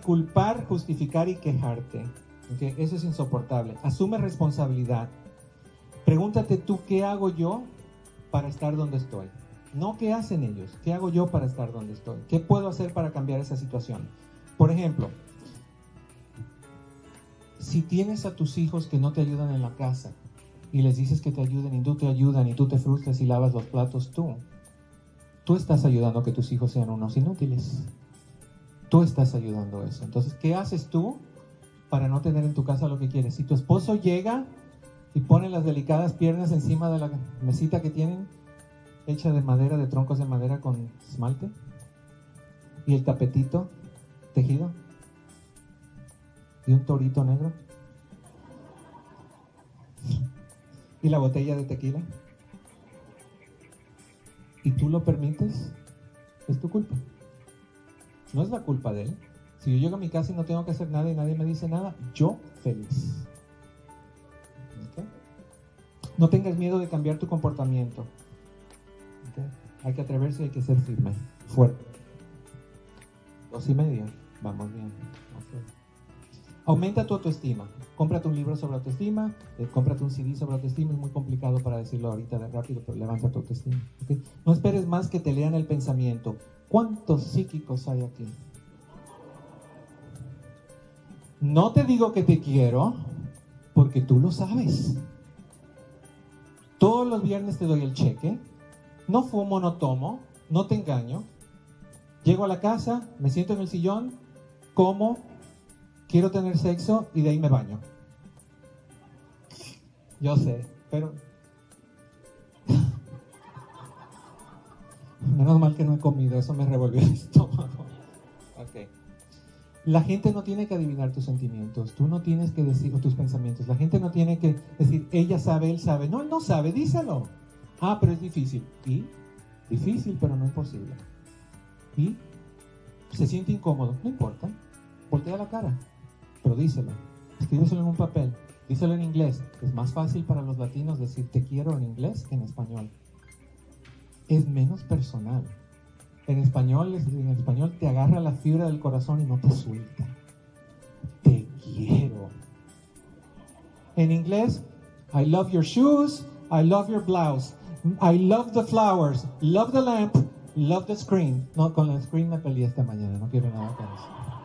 Culpar, justificar y quejarte. ¿ok? Eso es insoportable. Asume responsabilidad. Pregúntate tú, ¿qué hago yo para estar donde estoy? No qué hacen ellos, qué hago yo para estar donde estoy. ¿Qué puedo hacer para cambiar esa situación? Por ejemplo, si tienes a tus hijos que no te ayudan en la casa y les dices que te ayuden y tú te ayudan y tú te frustras y lavas los platos tú, tú estás ayudando a que tus hijos sean unos inútiles. Tú estás ayudando eso. Entonces, ¿qué haces tú para no tener en tu casa lo que quieres? Si tu esposo llega y pone las delicadas piernas encima de la mesita que tienen, hecha de madera, de troncos de madera con esmalte, y el tapetito tejido, y un torito negro, y la botella de tequila, y tú lo permites, es tu culpa. No es la culpa de él. Si yo llego a mi casa y no tengo que hacer nada y nadie me dice nada, yo feliz. ¿Ok? No tengas miedo de cambiar tu comportamiento. ¿Ok? Hay que atreverse y hay que ser firme, fuerte. Dos y media, vamos bien. Ok. Aumenta tu autoestima. Cómprate un libro sobre autoestima, eh, cómprate un CD sobre autoestima. Es muy complicado para decirlo ahorita de rápido, pero levanta tu autoestima. ¿ok? No esperes más que te lean el pensamiento. ¿Cuántos psíquicos hay aquí? No te digo que te quiero, porque tú lo sabes. Todos los viernes te doy el cheque. No fumo, no tomo, no te engaño. Llego a la casa, me siento en el sillón, como, quiero tener sexo y de ahí me baño. Yo sé, pero... Menos mal que no he comido, eso me revolvió el estómago. Ok. La gente no tiene que adivinar tus sentimientos, tú no tienes que decir tus pensamientos. La gente no tiene que decir, ella sabe, él sabe. No, él no sabe, díselo. Ah, pero es difícil. ¿Y? Difícil, pero no imposible. ¿Y? Se siente incómodo, no importa. Voltea la cara, pero díselo. Escríbeselo en un papel, díselo en inglés. Es más fácil para los latinos decir te quiero en inglés que en español. Es menos personal. En español, en español te agarra la fibra del corazón y no te suelta. Te quiero. En inglés, I love your shoes, I love your blouse, I love the flowers, love the lamp, love the screen. No, con la screen me peleé esta mañana, no quiero nada con eso.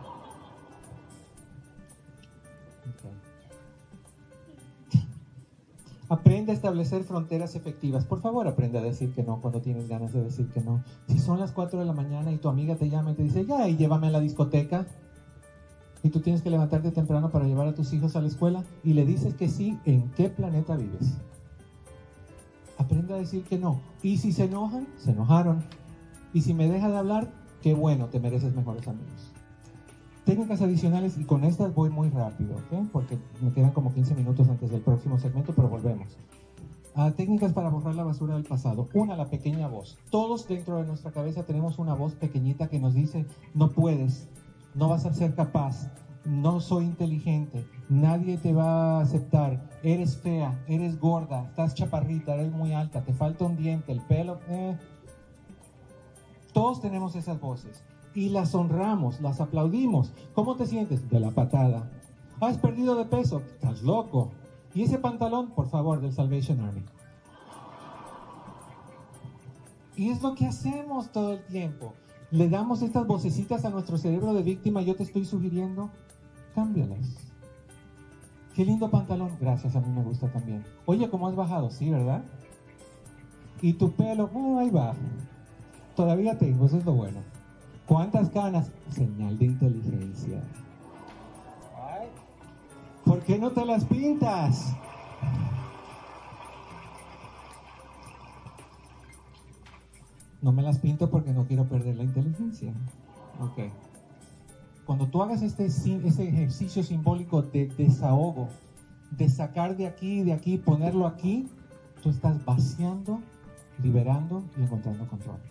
Aprende a establecer fronteras efectivas. Por favor, aprende a decir que no cuando tienes ganas de decir que no. Si son las 4 de la mañana y tu amiga te llama y te dice, ya, y llévame a la discoteca, y tú tienes que levantarte temprano para llevar a tus hijos a la escuela, y le dices que sí, ¿en qué planeta vives? Aprende a decir que no. Y si se enojan, se enojaron. Y si me deja de hablar, qué bueno, te mereces mejores amigos. Técnicas adicionales, y con estas voy muy rápido, ¿ok? Porque me quedan como 15 minutos antes del próximo segmento, pero volvemos. Ah, técnicas para borrar la basura del pasado. Una, la pequeña voz. Todos dentro de nuestra cabeza tenemos una voz pequeñita que nos dice, no puedes, no vas a ser capaz, no soy inteligente, nadie te va a aceptar, eres fea, eres gorda, estás chaparrita, eres muy alta, te falta un diente, el pelo... eh. Todos tenemos esas voces y las honramos, las aplaudimos. ¿Cómo te sientes? De la patada. ¿Has perdido de peso? Estás loco. ¿Y ese pantalón? Por favor, del Salvation Army. Y es lo que hacemos todo el tiempo. Le damos estas vocecitas a nuestro cerebro de víctima. Yo te estoy sugiriendo, cámbialas. Qué lindo pantalón. Gracias, a mí me gusta también. Oye, ¿cómo has bajado? Sí, ¿verdad? Y tu pelo, ahí va. Todavía tengo, eso es lo bueno. ¿Cuántas canas? Señal de inteligencia. ¿Por qué no te las pintas? No me las pinto porque no quiero perder la inteligencia. Ok. Cuando tú hagas este, este ejercicio simbólico de desahogo, de sacar de aquí, de aquí, ponerlo aquí, tú estás vaciando, liberando y encontrando control.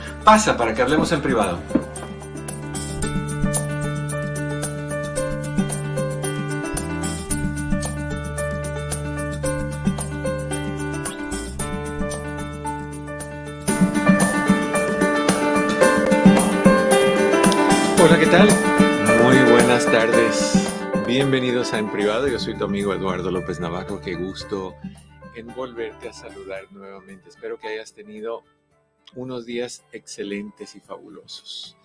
Pasa para que hablemos en privado. Hola, ¿qué tal? Muy buenas tardes. Bienvenidos a En Privado. Yo soy tu amigo Eduardo López Navarro. Qué gusto en volverte a saludar nuevamente. Espero que hayas tenido unos días excelentes y fabulosos.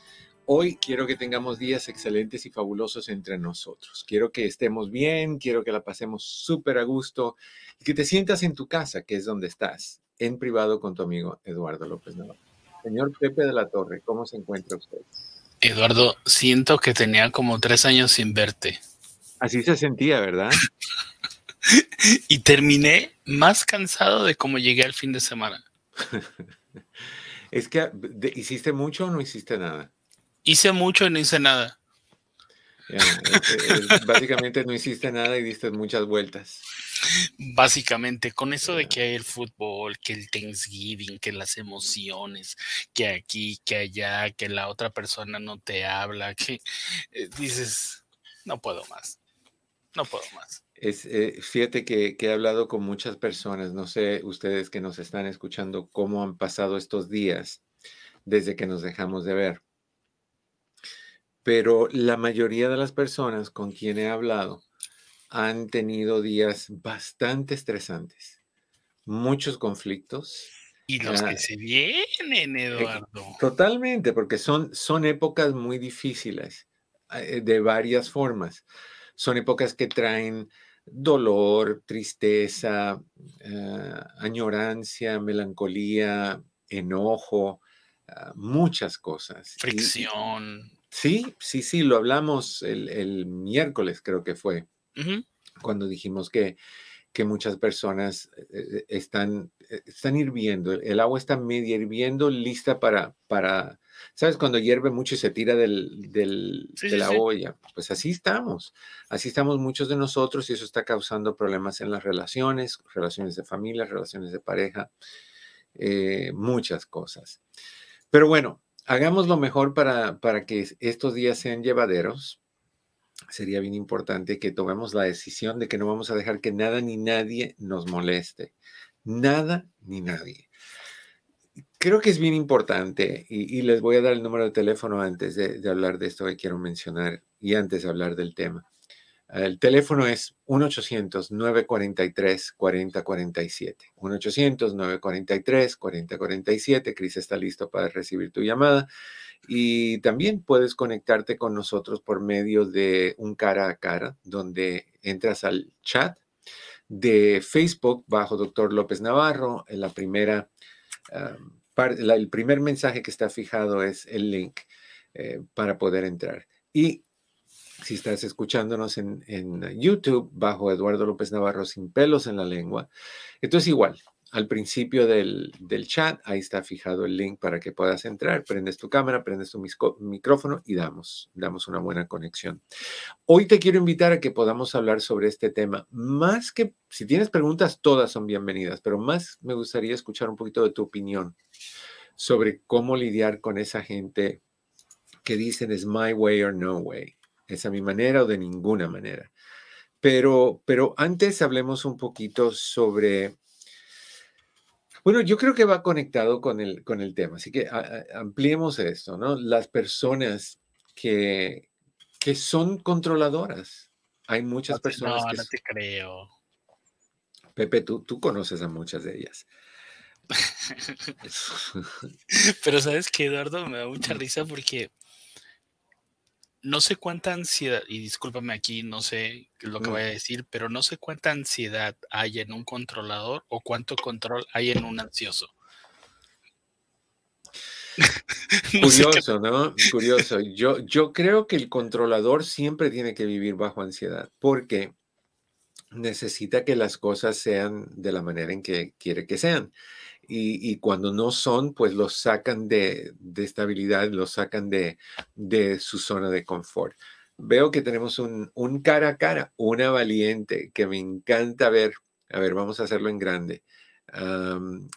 Hoy quiero que tengamos días excelentes y fabulosos entre nosotros. Quiero que estemos bien, quiero que la pasemos súper a gusto y que te sientas en tu casa, que es donde estás, en privado con tu amigo Eduardo López Navarro. Señor Pepe de la Torre, ¿cómo se encuentra usted? Eduardo, siento que tenía como tres años sin verte. Así se sentía, ¿verdad? y terminé más cansado de cómo llegué al fin de semana. es que, ¿hiciste mucho o no hiciste nada? Hice mucho y no hice nada. básicamente no hiciste nada y diste muchas vueltas. Básicamente, con eso de que hay el fútbol, que el Thanksgiving, que las emociones, que aquí, que allá, que la otra persona no te habla, que eh, dices, no puedo más, no puedo más. Es, eh, fíjate que, he hablado con muchas personas, no sé ustedes que nos están escuchando, cómo han pasado estos días desde que nos dejamos de ver. Pero la mayoría de las personas con quien he hablado han tenido días bastante estresantes, muchos conflictos. Y los que ah, se vienen, eh, Eduardo. totalmente, porque son, son épocas muy difíciles eh, de varias formas. Son épocas que traen dolor, tristeza, eh, añorancia, melancolía, enojo, ah, muchas cosas. Fricción. sí, sí, sí, lo hablamos el, miércoles, creo que fue, cuando dijimos que, que muchas personas eh, están, están hirviendo, el agua está media hirviendo, lista para, para ¿Sabes? Cuando hierve mucho y se tira del, de la olla. Pues así estamos. Así estamos muchos de nosotros y eso está causando problemas en las relaciones, relaciones de familia, relaciones de pareja, eh, muchas cosas. Pero bueno, hagamos lo mejor para, para que estos días sean llevaderos. Sería bien importante que tomemos la decisión de que no vamos a dejar que nada ni nadie nos moleste. Nada ni nadie creo que es bien importante y, les voy a dar el número de teléfono antes de, hablar de esto que quiero mencionar y antes de hablar del tema. El teléfono es 1-800-943-4047. 1-800-943-4047. Cris está listo para recibir tu llamada. Y también puedes conectarte con nosotros por medio de un cara a cara, donde entras al chat de Facebook bajo Doctor López Navarro. En la primera el primer mensaje que está fijado es el link eh, para poder entrar. Y si estás escuchándonos en, YouTube bajo Eduardo López Navarro sin pelos en la lengua, entonces igual, al principio del, chat, ahí está fijado el link para que puedas entrar. Prendes tu cámara, prendes tu micrófono y damos, damos una buena conexión. Hoy te quiero invitar a que podamos hablar sobre este tema. Más que, si tienes preguntas, todas son bienvenidas, pero más me gustaría escuchar un poquito de tu opinión sobre cómo lidiar con esa gente que dicen es my way or no way. Es a mi manera o de ninguna manera. Pero, pero antes hablemos un poquito sobre bueno, yo creo que va conectado con el, con el tema, así que ampliemos esto, ¿no? Las personas que, que son controladoras. Hay muchas personas no, que... No, te creo. Pepe, tú, tú conoces a muchas de ellas. Pero sabes que Eduardo me da mucha risa porque no sé cuánta ansiedad, y discúlpame aquí, no sé lo que voy a decir, pero no sé cuánta ansiedad hay en un controlador o cuánto control hay en un ansioso. Curioso, ¿no? Curioso. Yo, yo creo que el controlador siempre tiene que vivir bajo ansiedad porque necesita que las cosas sean de la manera en que quiere que sean y, cuando no son, pues los sacan de, estabilidad, los sacan de, su zona de confort. Veo que tenemos un, un, cara a cara, una valiente que me encanta ver. A ver, vamos a hacerlo en grande.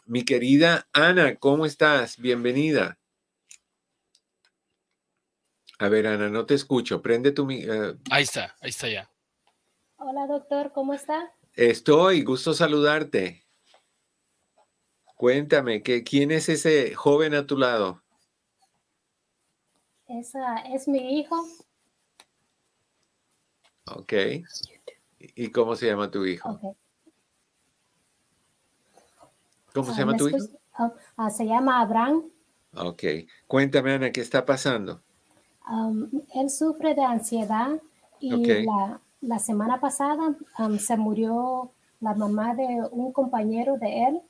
Mi querida Ana, ¿cómo estás? Bienvenida. A ver, Ana, no te escucho. Prende tu... mi- eh, Ahí está, ahí está ya. Hola doctor, ¿cómo está? estoy, gusto saludarte. Cuéntame, ¿qué, ¿quién es ese joven a tu lado? Esa es mi hijo. Ok. ¿Y cómo se llama tu hijo? ¿Cómo se Ah, llama ¿me tu hijo? Ah, ah, se llama Abraham. Ok. Cuéntame, Ana, ¿qué está pasando? Um, él sufre de ansiedad y la semana pasada um, se murió la mamá de un compañero de él.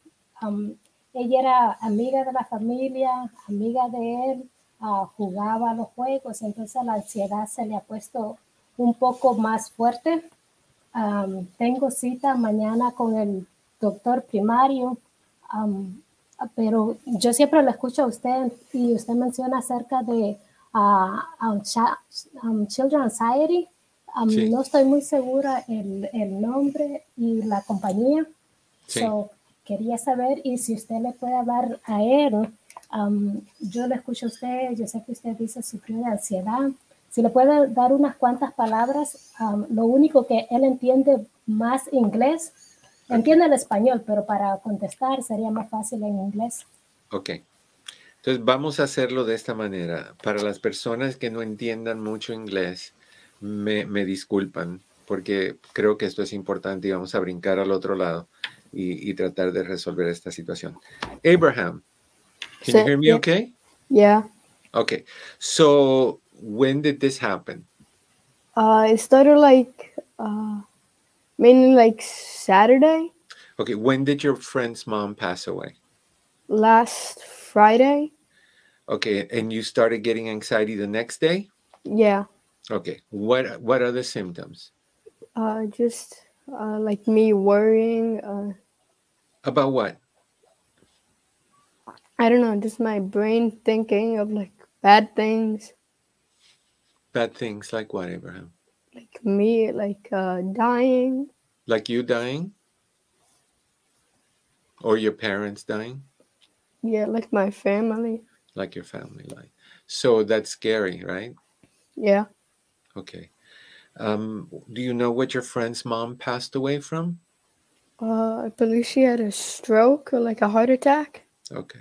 Um, ella era amiga de la familia, amiga de él, ah, jugaba los juegos, entonces la ansiedad se le ha puesto un poco más fuerte. Um, tengo cita mañana con el doctor primario, um, pero yo siempre lo escucho a usted y usted menciona acerca de ah, um, Children Anxiety. Um, Sí. No estoy muy segura el, el nombre y la compañía. Sí. So, quería saber y si usted le puede hablar a él. um, yo le escucho a usted, yo sé que usted dice sufrió de ansiedad. Si le puede dar unas cuantas palabras, um, lo único que él entiende más inglés, entiende el español, pero para contestar sería más fácil en inglés. Ok. Entonces vamos a hacerlo de esta manera. Para las personas que no entiendan mucho inglés, me, me disculpan porque creo que esto es importante y vamos a brincar al otro lado y, y tratar de resolver esta situación. Abraham, can you hear me yeah. okay? Yeah. Okay. So when did this happen? Uh, it started like uh, mainly like Saturday, Okay. When did your friend's mom pass away? last Friday. Okay. And you started getting anxiety the next day? Yeah. Okay. What what are the symptoms? Uh, just uh, like me worrying. Uh, About what? I don't know, just my brain thinking of like bad things, Bad things like what, Abraham? like me like uh, dying. Like you dying? Or your parents dying? Yeah, like my family. Like your family life. So that's scary, right? Yeah. Okay. Um, do you know what your friend's mom passed away from? Uh, I believe she had a stroke or like a heart attack. Okay.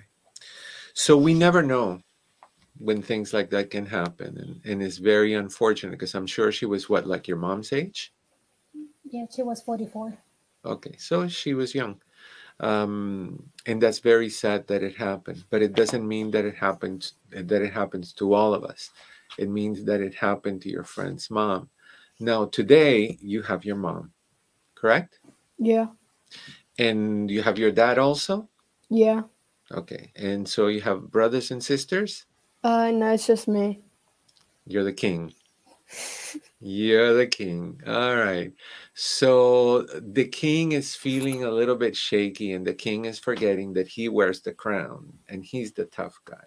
So we never know when things like that can happen. And, and it's very unfortunate because I'm sure she was what, like your mom's age? Yeah, she was 44. Okay, so she was young. Um, and that's very sad that it happened, but it doesn't mean that it happens that it happens to all of us. It means that it happened to your friend's mom. Now today you have your mom, correct? Yeah. And you have your dad also? Yeah. Okay. And so you have brothers and sisters? Uh, no, it's just me. You're the king. You're the king. All right. So the king is feeling a little bit shaky, and the king is forgetting that he wears the crown and he's the tough guy.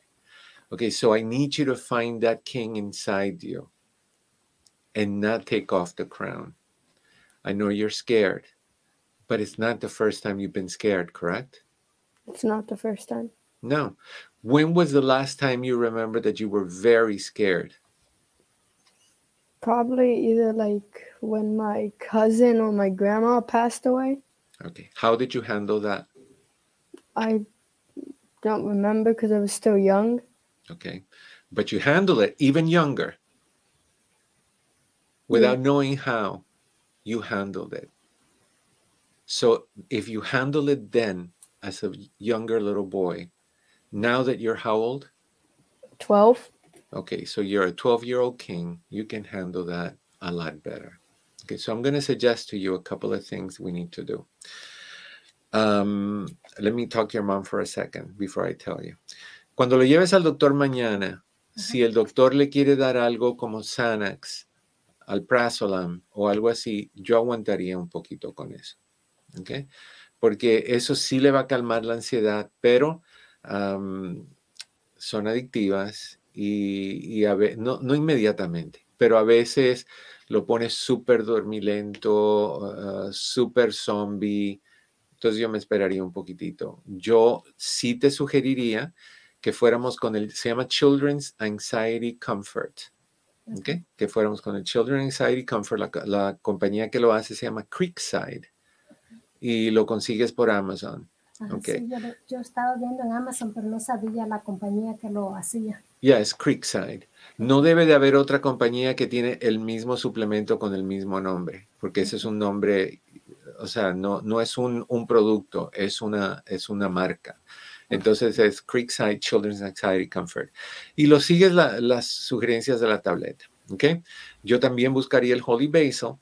Okay. So I need you to find that king inside you and not take off the crown. I know you're scared, but it's not the first time you've been scared, correct? It's not the first time. No. When was the last time you remember that you were very scared? Probably either like when my cousin or my grandma passed away. Okay. How did you handle that? I don't remember because I was still young. Okay. But you handle it even younger without knowing how you handled it. So if you handle it then as a younger little boy, now that you're how old? 12. Okay, so you're a 12 year old king, you can handle that a lot better. Okay, so I'm going to suggest to you a couple of things we need to do. Um, let me talk to your mom for a second before I tell you. Cuando lo lleves al doctor mañana, si el doctor le quiere dar algo como Xanax, Alprazolam o algo así, yo aguantaría un poquito con eso. Porque eso sí le va a calmar la ansiedad, pero son adictivas y, a no, no inmediatamente, pero a veces lo pones súper dormilento, ah, súper zombie entonces yo me esperaría un poquitito. Yo sí te sugeriría que fuéramos con el, se llama Children's Anxiety Comfort. ¿Ok? Que fuéramos con el Children's Anxiety Comfort. La, la compañía que lo hace se llama Creekside y lo consigues por Amazon. Ajá, Ok. sí, yo, yo estaba viendo en Amazon, pero no sabía la compañía que lo hacía. Ya, es Creekside. No debe de haber otra compañía que tiene el mismo suplemento con el mismo nombre, porque ese es un nombre, o sea, no, no es un, un producto, es una, es una marca. Entonces es Creekside Children's Anxiety Comfort. Y lo sigues la- las sugerencias de la tableta. ¿ok? Yo también buscaría el Holy Basil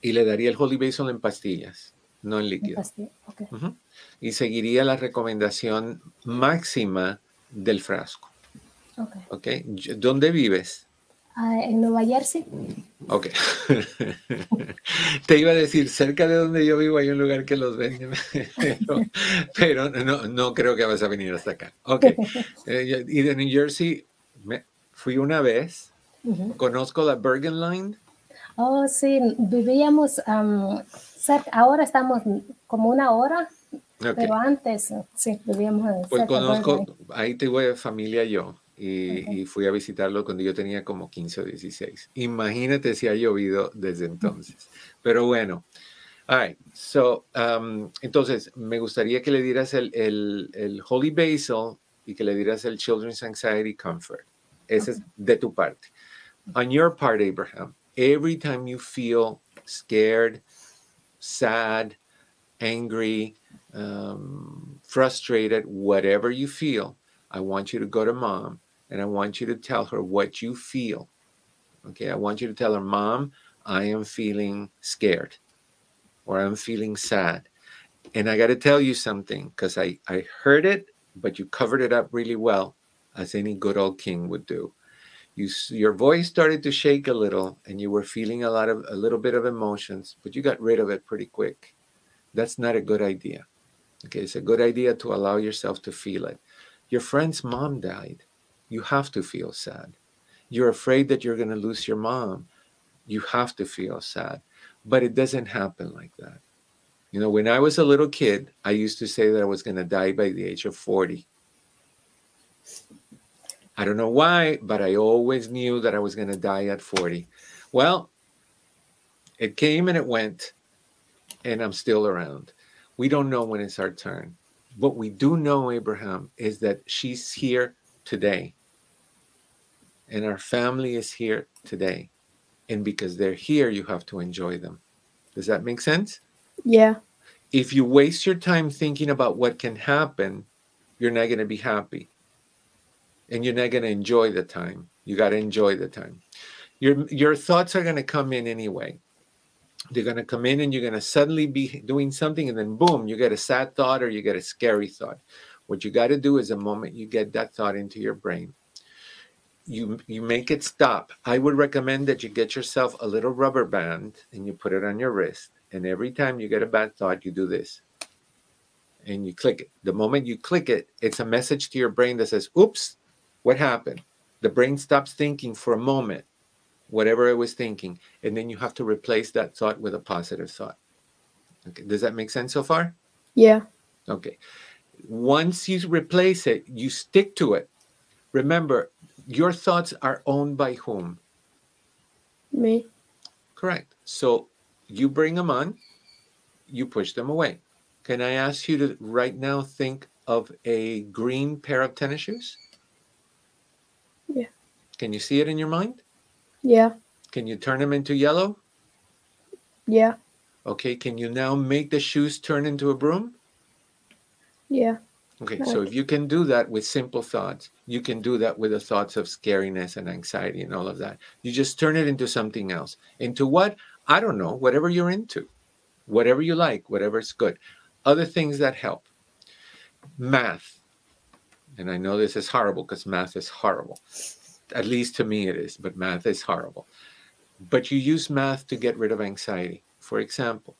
y le daría el Holy Basil en pastillas, no en en líquido. Y seguiría la recomendación máxima del frasco. ok. ¿ok? Yo- ¿Dónde vives? Ah, en Nueva Jersey, Ok. Te iba a decir, cerca de donde yo vivo hay un lugar que los vende, pero, pero no, no creo que vas a venir hasta acá. Ok. Eh, y de New Jersey, me- fui una vez, conozco la Bergen Line. Oh, sí, vivíamos am, cerca, ahora estamos como una hora, pero antes, sí, vivíamos en Pues cerca de conozco, ahí tuve familia yo y, Ok. y fui a visitarlo cuando yo tenía como 15 o 16. Imagínate si ha llovido desde entonces. Pero bueno, all right. So, um, entonces, me gustaría que le dieras el, el, el Holy Basil y que le dieras el Children's Anxiety Comfort. Ese es de tu parte. On your part, Abraham, every time you feel scared, sad, angry, um, frustrated, whatever you feel, I want you to go to mom and I want you to tell her what you feel. Okay, I want you to tell her, Mom, I am feeling scared or I'm feeling sad. And I got to tell you something because I, I heard it, but you covered it up really well, as any good old king would do. You, your voice started to shake a little and you were feeling a lot of a little bit of emotions, but you got rid of it pretty quick. That's not a good idea. Okay, it's a good idea to allow yourself to feel it. Your friend's mom died. You have to feel sad. You're afraid that you're going to lose your mom. You have to feel sad. But it doesn't happen like that. You know, when I was a little kid, I used to say that I was going to die by the age of 40. I don't know why, but I always knew that I was going to die at 40. Well, it came and it went, and I'm still around. We don't know when it's our turn. What we do know, Abraham, is that she's here today. And our family is here today. And because they're here, you have to enjoy them. Does that make sense? Yeah. If you waste your time thinking about what can happen, you're not going to be happy. And you're not going to enjoy the time. You got to enjoy the time. Your your thoughts are going to come in anyway. They're going to come in and you're going to suddenly be doing something and then boom, you get a sad thought or you get a scary thought. What you got to do is the moment you get that thought into your brain, you you make it stop. I would recommend that you get yourself a little rubber band and you put it on your wrist. And every time you get a bad thought, you do this. And you click it. The moment you click it, it's a message to your brain that says, oops, what happened? The brain stops thinking for a moment, whatever it was thinking. And then you have to replace that thought with a positive thought. Okay. Does that make sense so far? Yeah. Okay. Once you replace it, you stick to it. Remember, your thoughts are owned by whom? Me. Correct. So you bring them on, you push them away. Can I ask you to right now think of a green pair of tennis shoes? Yeah. Can you see it in your mind? Yeah. Can you turn them into yellow? Yeah. Okay. Can you now make the shoes turn into a broom? Yeah. Okay, so if you can do that with simple thoughts, you can do that with the thoughts of scariness and anxiety and all of that. You just turn it into something else. Into what? I don't know, whatever you're into, whatever you like, whatever's good. Other things that help. Math. And I know this is horrible because math is horrible. At least to me it is, but math is horrible. But you use math to get rid of anxiety. For example,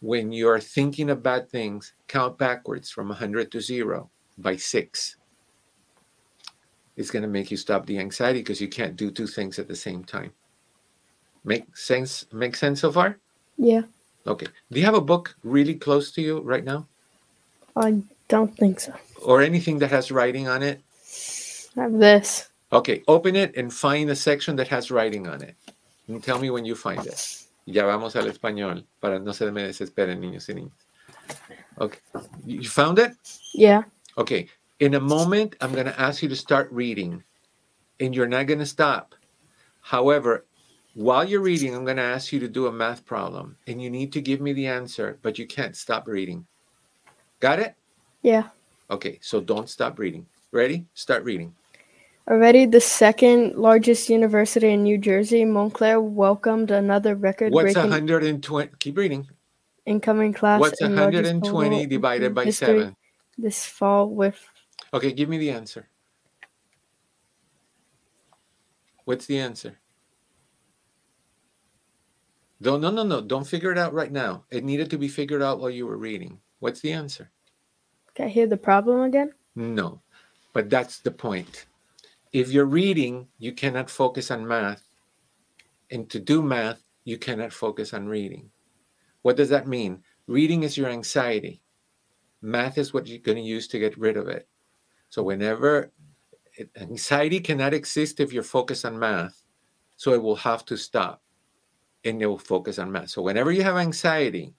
when you're thinking of bad things, count backwards from 100 to 0 by 6. It's going to make you stop the anxiety because you can't do two things at the same time. Make sense make sense so far? Yeah. Okay. Do you have a book really close to you right now? I don't think so. Or anything that has writing on it? I have this. Okay, open it and find a section that has writing on it. And tell me when you find it. Ya vamos al español para no se me desesperen niños y niñas. Okay. You found it? Yeah. Okay. In a moment, I'm going to ask you to start reading, and you're not going to stop. However, while you're reading, I'm going to ask you to do a math problem, and you need to give me the answer, but you can't stop reading. Got it? Yeah. Okay, so don't stop reading. Ready? Start reading. Already the second largest university in New Jersey, Montclair welcomed another record What's 120? Keep reading. incoming class What's 120 divided by 7? this fall with Okay, give me the answer. What's the answer? No, no, no, no. Don't figure it out right now. It needed to be figured out while you were reading. What's the answer? can I hear the problem again? No, but that's the point. If you're reading, you cannot focus on math. And to do math, you cannot focus on reading. What does that mean? Reading is your anxiety. Math is what you're going to use to get rid of it. So, whenever anxiety cannot exist if you're focused on math, so it will have to stop and it will focus on math. So, whenever you have anxiety,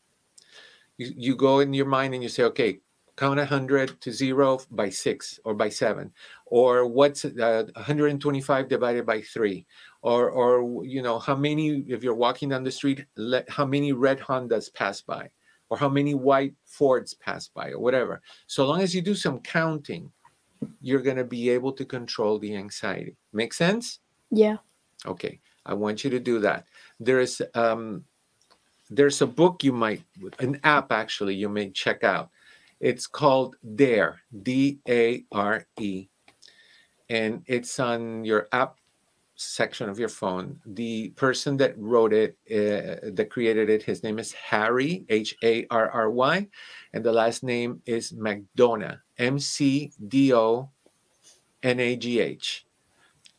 you, you go in your mind and you say, okay, count 100 to zero by six or by seven or what's uh, 125 divided by three or or you know how many if you're walking down the street let, how many red hondas pass by or how many white fords pass by or whatever so long as you do some counting you're going to be able to control the anxiety make sense Yeah. Okay, I want you to do that. There's um, there's a book you might, an app actually you may check out. It's called Dare, D A R E, and it's on your app section of your phone. The person that wrote it, uh, that created it, his name is Harry, H A R R Y, and the last name is McDonough, M C D O N A G H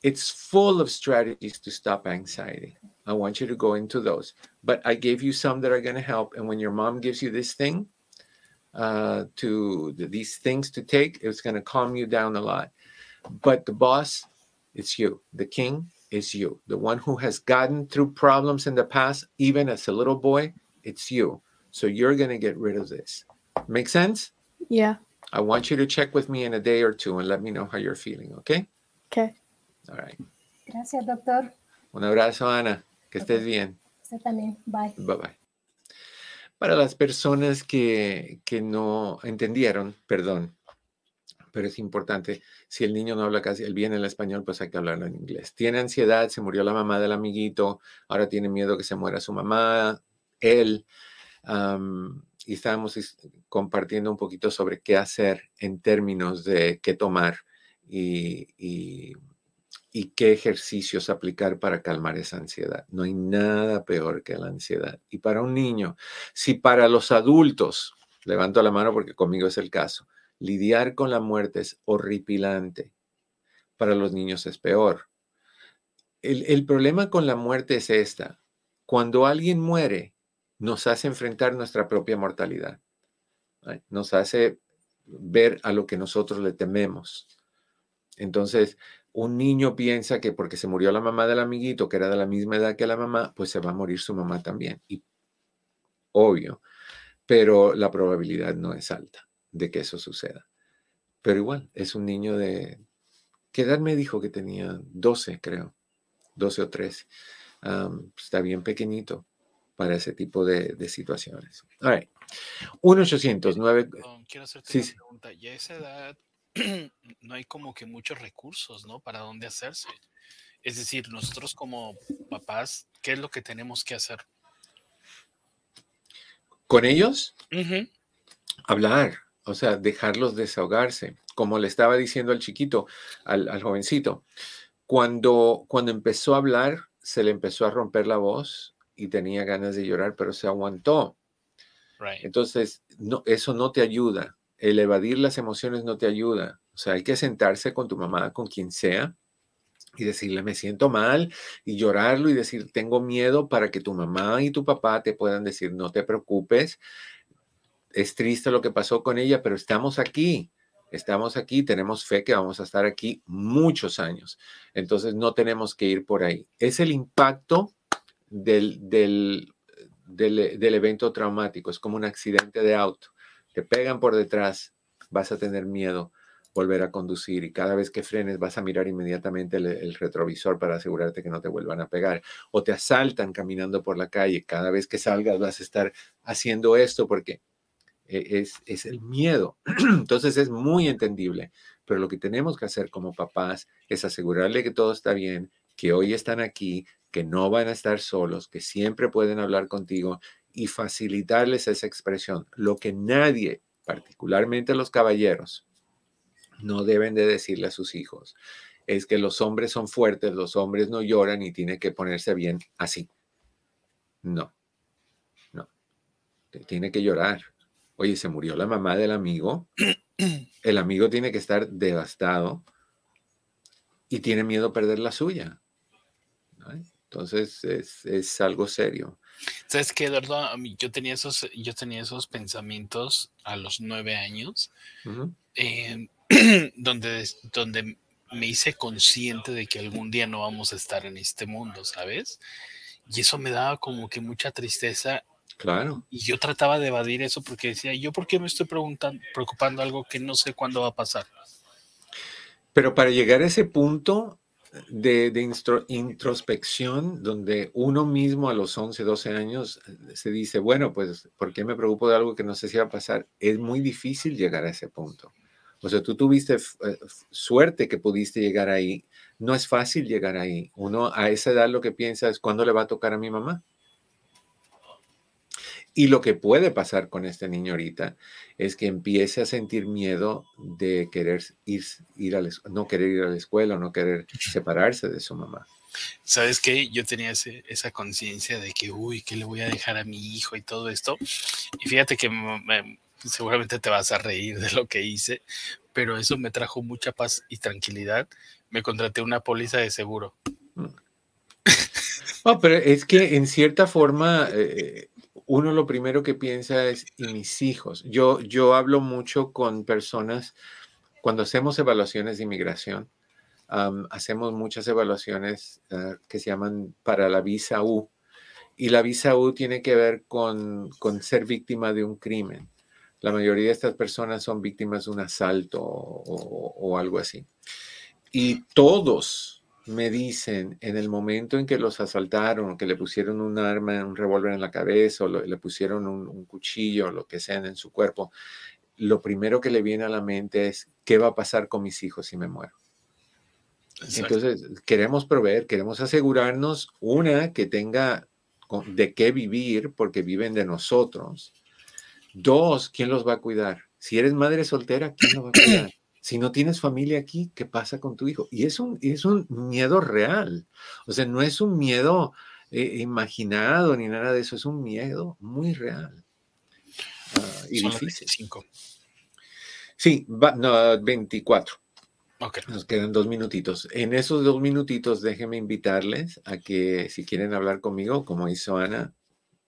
it's full of strategies to stop anxiety. I want you to go into those. But I gave you some that are going to help. And when your mom gives you this thing, uh, to these things to take, it's going to calm you down a lot. But the boss, it's you. The king is you. The one who has gotten through problems in the past, even as a little boy, it's you. So you're going to get rid of this. Make sense? Yeah. I want you to check with me in a day or two and let me know how you're feeling, okay? Okay. All right. Gracias, doctor. Un abrazo, Ana. Que estés bien. Usted también. Bye. Bye bye. Para las personas que, que no entendieron, perdón, pero es importante, si el niño no habla casi el bien el español, pues hay que hablarlo en inglés. Tiene ansiedad, se murió la mamá del amiguito, ahora tiene miedo que se muera su mamá, él, y estábamos compartiendo un poquito sobre qué hacer en términos de qué tomar y, y y qué ejercicios aplicar para calmar esa ansiedad. No hay nada peor que la ansiedad. Y para un niño, si para los adultos, levanto la mano porque conmigo es el caso, lidiar con la muerte es horripilante, para los niños es peor. El, el problema con la muerte es esta. Cuando alguien muere, nos hace enfrentar nuestra propia mortalidad. ¿right? Nos hace ver a lo que nosotros le tememos. Entonces, un niño piensa que porque se murió la mamá del amiguito, que era de la misma edad que la mamá, pues se va a morir su mamá también. Y obvio, pero la probabilidad no es alta de que eso suceda. Pero igual, es un niño de... ¿Qué edad me dijo que tenía? 12, creo. 12 o 13. Am, está bien pequeñito para ese tipo de, de situaciones. All right. 1-800-9... Perdón, quiero hacerte Sí, una pregunta. Ya esa edad no hay como que muchos recursos, ¿no? Para dónde hacerse. Es decir, nosotros como papás, ¿qué es lo que tenemos que hacer? Con ellos, hablar, o sea, dejarlos desahogarse. Como le estaba diciendo al chiquito, al, al jovencito, cuando, cuando empezó a hablar, se le empezó a romper la voz y tenía ganas de llorar, pero se aguantó. right. Entonces, no, eso no te ayuda. El evadir las emociones no te ayuda. O sea, hay que sentarse con tu mamá, con quien sea, y decirle me siento mal y llorarlo y decir tengo miedo para que tu mamá y tu papá te puedan decir no te preocupes, es triste lo que pasó con ella, pero estamos aquí, estamos aquí, tenemos fe que vamos a estar aquí muchos años, entonces no tenemos que ir por ahí. Es el impacto del, del, del, evento traumático, es como un accidente de auto, te pegan por detrás, vas a tener miedo volver a conducir y cada vez que frenes vas a mirar inmediatamente el, retrovisor para asegurarte que no te vuelvan a pegar o te asaltan caminando por la calle, cada vez que salgas vas a estar haciendo esto porque e, es, es el miedo. Entonces es muy entendible, pero lo que tenemos que hacer como papás es asegurarle que todo está bien, que hoy están aquí, que no van a estar solos, que siempre pueden hablar contigo y facilitarles esa expresión. Lo que nadie, particularmente los caballeros, no deben de decirle a sus hijos es que los hombres son fuertes, los hombres no lloran y tiene que ponerse bien así. No, no. Tiene que llorar. Oye, se murió la mamá del amigo. El amigo tiene que estar devastado y tiene miedo a perder la suya. Entonces es, algo serio. ¿Sabes qué, Eduardo? yo tenía esos, yo tenía esos pensamientos a los nueve años. donde, donde me hice consciente de que algún día no vamos a estar en este mundo, ¿sabes? Y eso me daba como que mucha tristeza. Claro. Y yo trataba de evadir eso porque decía, ¿yo por qué me estoy preguntando, preocupando algo que no sé cuándo va a pasar? Pero para llegar a ese punto de, introspección, donde uno mismo a los 11, 12 años eh, se dice, bueno, pues, ¿por qué me preocupo de algo que no sé si va a pasar? Es muy difícil llegar a ese punto. O sea, tú tuviste eh, suerte que pudiste llegar ahí. No es fácil llegar ahí. Uno a esa edad lo que piensa es cuándo le va a tocar a mi mamá. Y lo que puede pasar con este niño ahorita es que empiece a sentir miedo de querer ir, ir a la, no querer ir a la escuela, no querer separarse de su mamá. ¿Sabes qué? Yo tenía esa conciencia de que, uy, ¿qué le voy a dejar a mi hijo y todo esto? Y fíjate que me, seguramente te vas a reír de lo que hice, pero eso me trajo mucha paz y tranquilidad. Me contraté una póliza de seguro. Mm. No, pero es que en cierta forma eh, uno lo primero que piensa es ¿y mis hijos. Yo, yo hablo mucho con personas cuando hacemos evaluaciones de inmigración. hacemos muchas evaluaciones ah, que se llaman para la visa U. Y la visa U tiene que ver con, con ser víctima de un crimen. La mayoría de estas personas son víctimas de un asalto o, algo así. Y todos me dicen en el momento en que los asaltaron, que le pusieron un arma, un revólver en la cabeza o le pusieron un, cuchillo, lo que sea en su cuerpo, lo primero que le viene a la mente es, ¿qué va a pasar con mis hijos si me muero? Entonces, queremos proveer, queremos asegurarnos, una, que tenga de qué vivir, porque viven de nosotros, Dos, ¿quién los va a cuidar? Si eres madre soltera, ¿quién los va a cuidar? Si no tienes familia aquí, ¿qué pasa con tu hijo? Y es un, es un miedo real. O sea, no es un miedo eh, imaginado ni nada de eso, es un miedo muy real. Uh, y difícil. Sí, no, 24. Okay. Nos quedan dos minutitos. En esos dos minutitos, déjenme invitarles a que si quieren hablar conmigo, como hizo Ana,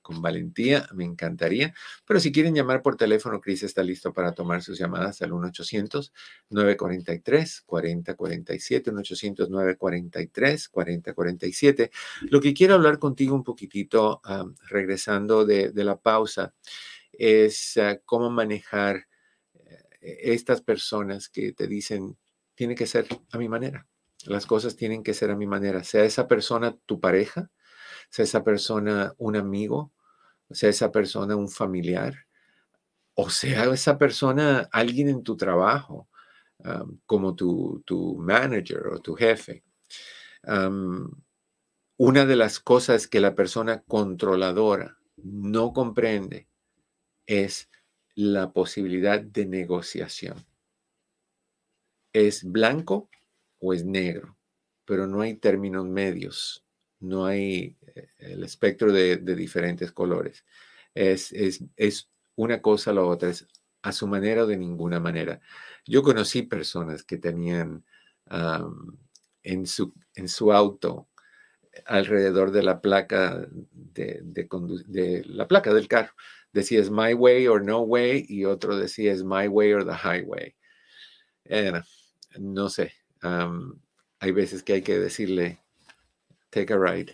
con valentía, me encantaría. Pero si quieren llamar por teléfono, Cris está listo para tomar sus llamadas al 1-800-943-4047, 1-800-943-4047. Lo que quiero hablar contigo un poquitito, regresando de, la pausa, es ah, cómo manejar eh, estas personas que te dicen, tiene que ser a mi manera. Las cosas tienen que ser a mi manera. Sea esa persona tu pareja, sea esa persona un amigo, sea esa persona un familiar, o sea esa persona alguien en tu trabajo, como tu, tu, manager o tu jefe. una de las cosas que la persona controladora no comprende es la posibilidad de negociación. ¿Es blanco o es negro? Pero no hay términos medios no hay eh, el espectro de, diferentes colores. Es, es, una cosa la otra, es a su manera o de ninguna manera. Yo conocí personas que tenían en su, en su auto alrededor de la placa de, de, la placa del carro. Decía es my way or no way y otro decía es my way or the highway. no sé, hay veces que hay que decirle take a ride.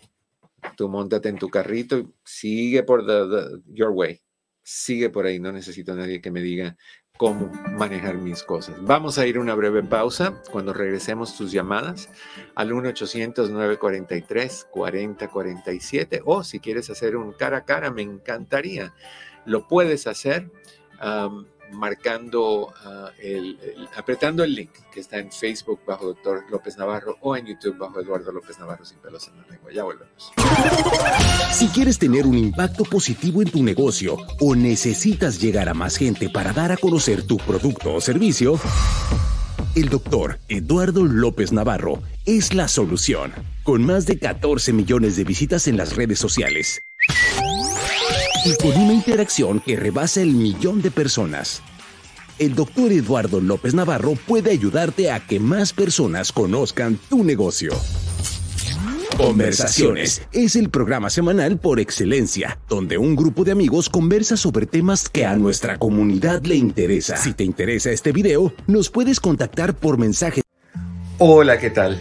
Tú montate en tu carrito y sigue por the, your way. Sigue por ahí. No necesito a nadie que me diga cómo manejar mis cosas. Vamos a ir a una breve pausa. Cuando regresemos tus llamadas al 1-800-943-4047 o si quieres hacer un cara a cara, me encantaría. Lo puedes hacer marcando, ah, el, apretando el link que está en Facebook bajo Doctor López Navarro o en YouTube bajo Eduardo López Navarro sin pelos en la lengua. Ya volvemos. Si quieres tener un impacto positivo en tu negocio o necesitas llegar a más gente para dar a conocer tu producto o servicio, el doctor Eduardo López Navarro es la solución. Con más de 14 millones de visitas en las redes sociales y con una interacción que rebasa el millón de personas. El doctor Eduardo López Navarro puede ayudarte a que más personas conozcan tu negocio. Conversaciones es el programa semanal por excelencia, donde un grupo de amigos conversa sobre temas que a nuestra comunidad le interesa. Si te interesa este video, nos puedes contactar por mensaje. Hola, ¿qué tal?